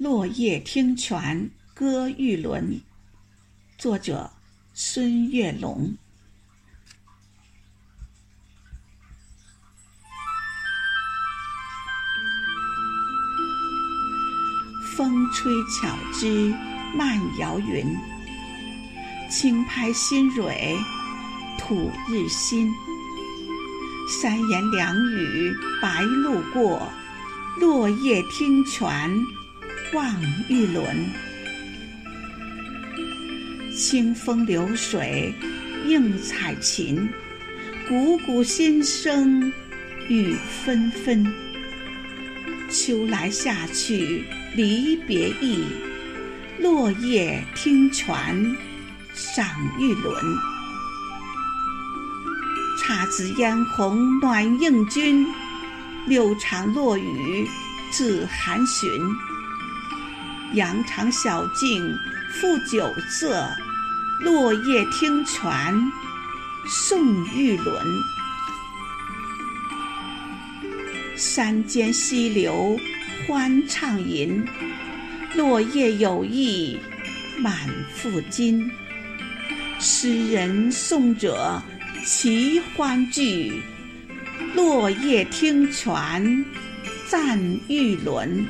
落叶听泉歌玉轮，作者孙月龙。风吹巧枝漫摇云，轻拍新蕊吐日新。三言两语白鹭过，落叶听泉望玉轮。清风流水映彩琴，汩汩心声雨纷纷。秋来夏去离别意，落叶听泉赏玉轮。姹紫嫣红暖映君，六场落雨自含寻。羊肠小径复酒色，落叶听泉送玉轮。山间溪流欢畅吟，落叶有意满腹经。诗人颂者齐欢聚，落叶听泉赞玉轮。